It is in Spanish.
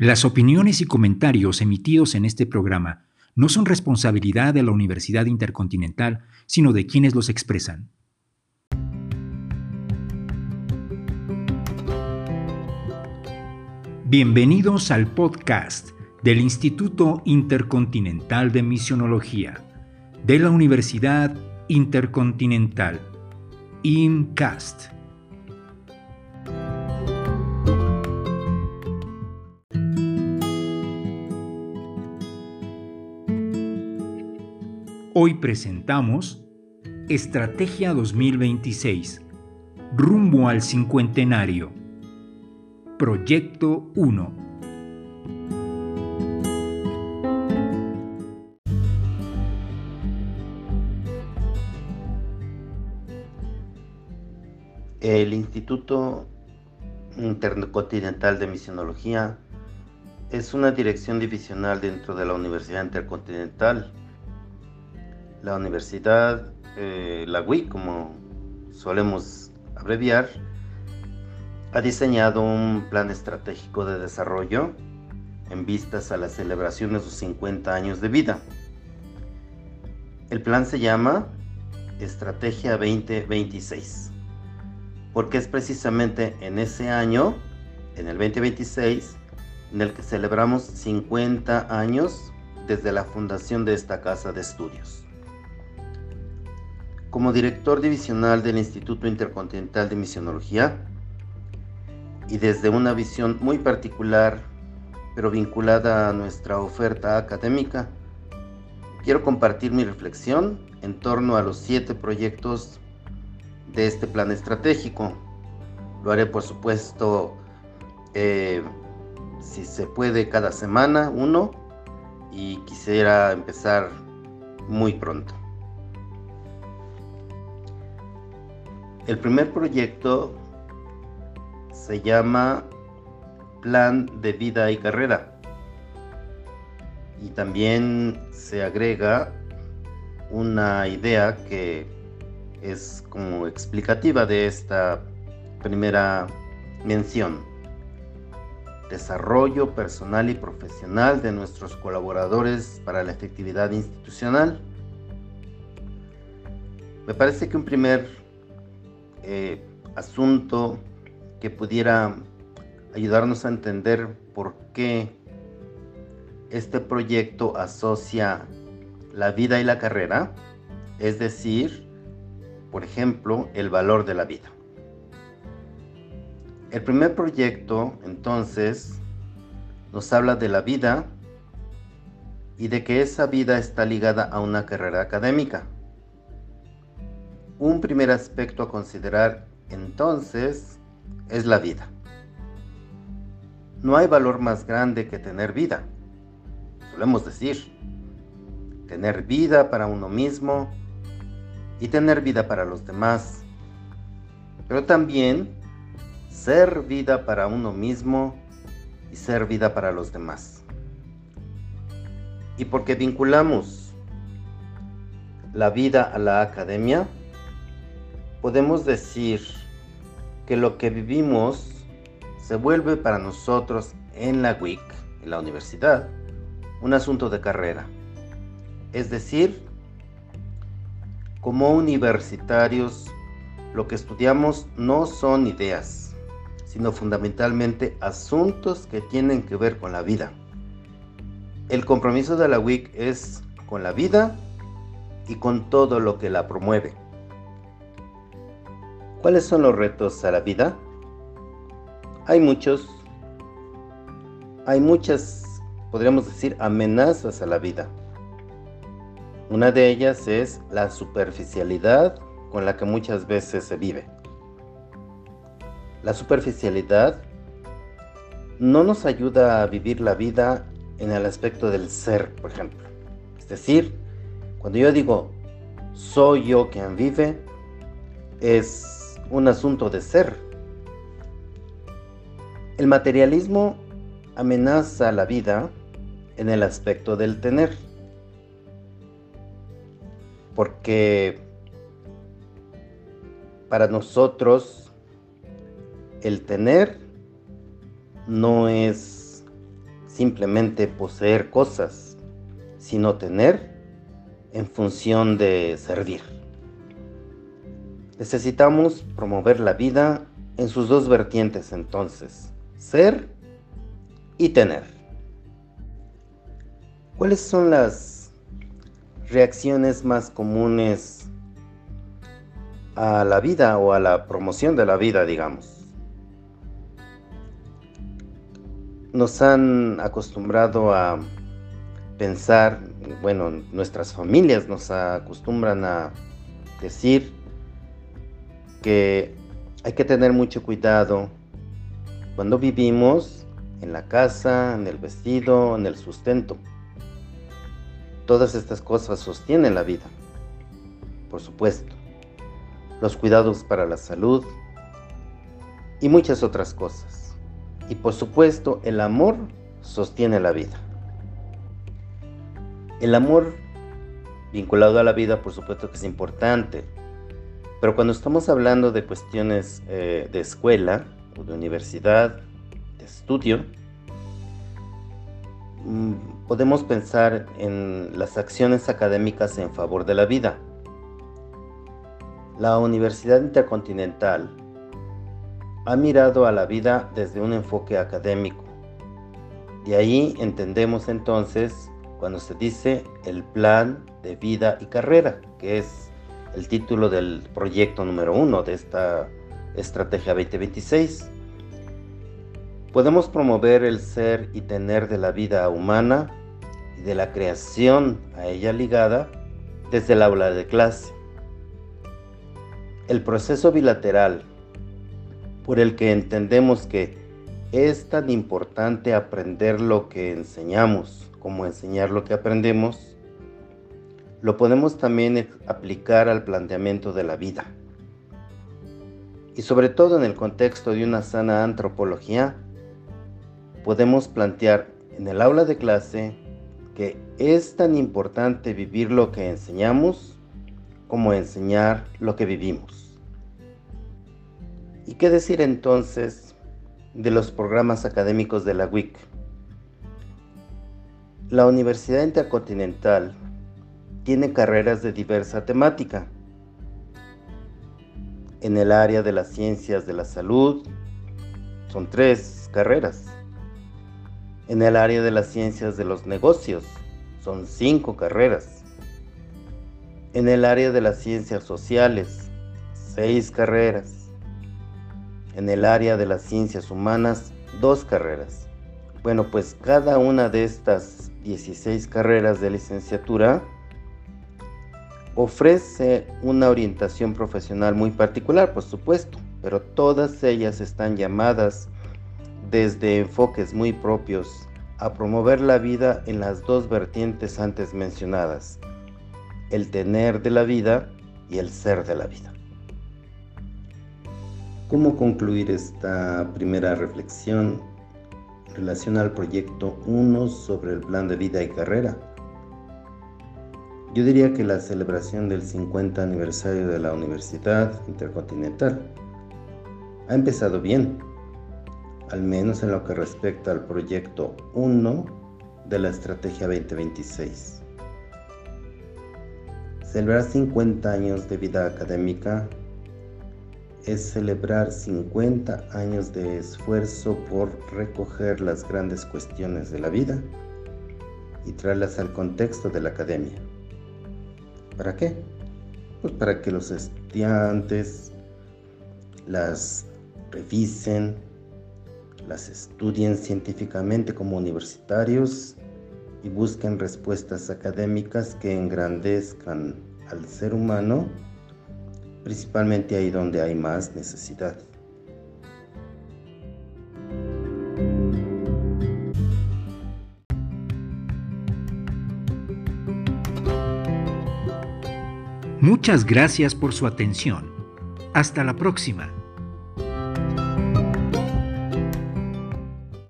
Las opiniones y comentarios emitidos en este programa no son responsabilidad de la Universidad Intercontinental, sino de quienes los expresan. Bienvenidos al podcast del Instituto Intercontinental de Misionología de la Universidad Intercontinental, INCAST. Hoy presentamos Estrategia 2026, rumbo al cincuentenario. Proyecto 1. El Instituto Intercontinental de Misionología es una dirección divisional dentro de la Universidad Intercontinental la universidad, eh, la WIC, como solemos abreviar, ha diseñado un plan estratégico de desarrollo en vistas a la celebración de sus 50 años de vida. El plan se llama Estrategia 2026, porque es precisamente en ese año, en el 2026, en el que celebramos 50 años desde la fundación de esta casa de estudios. Como director divisional del Instituto Intercontinental de Misionología y desde una visión muy particular, pero vinculada a nuestra oferta académica, quiero compartir mi reflexión en torno a los siete proyectos de este plan estratégico. Lo haré, por supuesto, eh, si se puede, cada semana uno y quisiera empezar muy pronto. El primer proyecto se llama Plan de Vida y Carrera. Y también se agrega una idea que es como explicativa de esta primera mención. Desarrollo personal y profesional de nuestros colaboradores para la efectividad institucional. Me parece que un primer eh, asunto que pudiera ayudarnos a entender por qué este proyecto asocia la vida y la carrera, es decir, por ejemplo, el valor de la vida. El primer proyecto, entonces, nos habla de la vida y de que esa vida está ligada a una carrera académica. Un primer aspecto a considerar entonces es la vida. No hay valor más grande que tener vida. Solemos decir, tener vida para uno mismo y tener vida para los demás. Pero también ser vida para uno mismo y ser vida para los demás. Y porque vinculamos la vida a la academia, podemos decir que lo que vivimos se vuelve para nosotros en la WIC, en la universidad, un asunto de carrera. Es decir, como universitarios, lo que estudiamos no son ideas, sino fundamentalmente asuntos que tienen que ver con la vida. El compromiso de la WIC es con la vida y con todo lo que la promueve. ¿Cuáles son los retos a la vida? Hay muchos. Hay muchas, podríamos decir, amenazas a la vida. Una de ellas es la superficialidad con la que muchas veces se vive. La superficialidad no nos ayuda a vivir la vida en el aspecto del ser, por ejemplo. Es decir, cuando yo digo soy yo quien vive, es un asunto de ser. El materialismo amenaza la vida en el aspecto del tener, porque para nosotros el tener no es simplemente poseer cosas, sino tener en función de servir. Necesitamos promover la vida en sus dos vertientes entonces, ser y tener. ¿Cuáles son las reacciones más comunes a la vida o a la promoción de la vida, digamos? Nos han acostumbrado a pensar, bueno, nuestras familias nos acostumbran a decir que hay que tener mucho cuidado cuando vivimos en la casa, en el vestido, en el sustento. Todas estas cosas sostienen la vida, por supuesto. Los cuidados para la salud y muchas otras cosas. Y por supuesto, el amor sostiene la vida. El amor vinculado a la vida, por supuesto que es importante, pero cuando estamos hablando de cuestiones eh, de escuela o de universidad, de estudio, mm, podemos pensar en las acciones académicas en favor de la vida. La Universidad Intercontinental ha mirado a la vida desde un enfoque académico. De ahí entendemos entonces cuando se dice el plan de vida y carrera, que es el título del proyecto número uno de esta Estrategia 2026. Podemos promover el ser y tener de la vida humana y de la creación a ella ligada desde el aula de clase. El proceso bilateral por el que entendemos que es tan importante aprender lo que enseñamos como enseñar lo que aprendemos, lo podemos también aplicar al planteamiento de la vida. Y sobre todo en el contexto de una sana antropología, podemos plantear en el aula de clase que es tan importante vivir lo que enseñamos como enseñar lo que vivimos. ¿Y qué decir entonces de los programas académicos de la WIC? La Universidad Intercontinental tiene carreras de diversa temática. En el área de las ciencias de la salud, son tres carreras. En el área de las ciencias de los negocios, son cinco carreras. En el área de las ciencias sociales, seis carreras. En el área de las ciencias humanas, dos carreras. Bueno, pues cada una de estas 16 carreras de licenciatura ofrece una orientación profesional muy particular, por supuesto, pero todas ellas están llamadas desde enfoques muy propios a promover la vida en las dos vertientes antes mencionadas, el tener de la vida y el ser de la vida. ¿Cómo concluir esta primera reflexión en relación al proyecto 1 sobre el plan de vida y carrera? Yo diría que la celebración del 50 aniversario de la Universidad Intercontinental ha empezado bien, al menos en lo que respecta al proyecto 1 de la Estrategia 2026. Celebrar 50 años de vida académica es celebrar 50 años de esfuerzo por recoger las grandes cuestiones de la vida y traerlas al contexto de la academia. ¿Para qué? Pues para que los estudiantes las revisen, las estudien científicamente como universitarios y busquen respuestas académicas que engrandezcan al ser humano, principalmente ahí donde hay más necesidad. Muchas gracias por su atención. Hasta la próxima.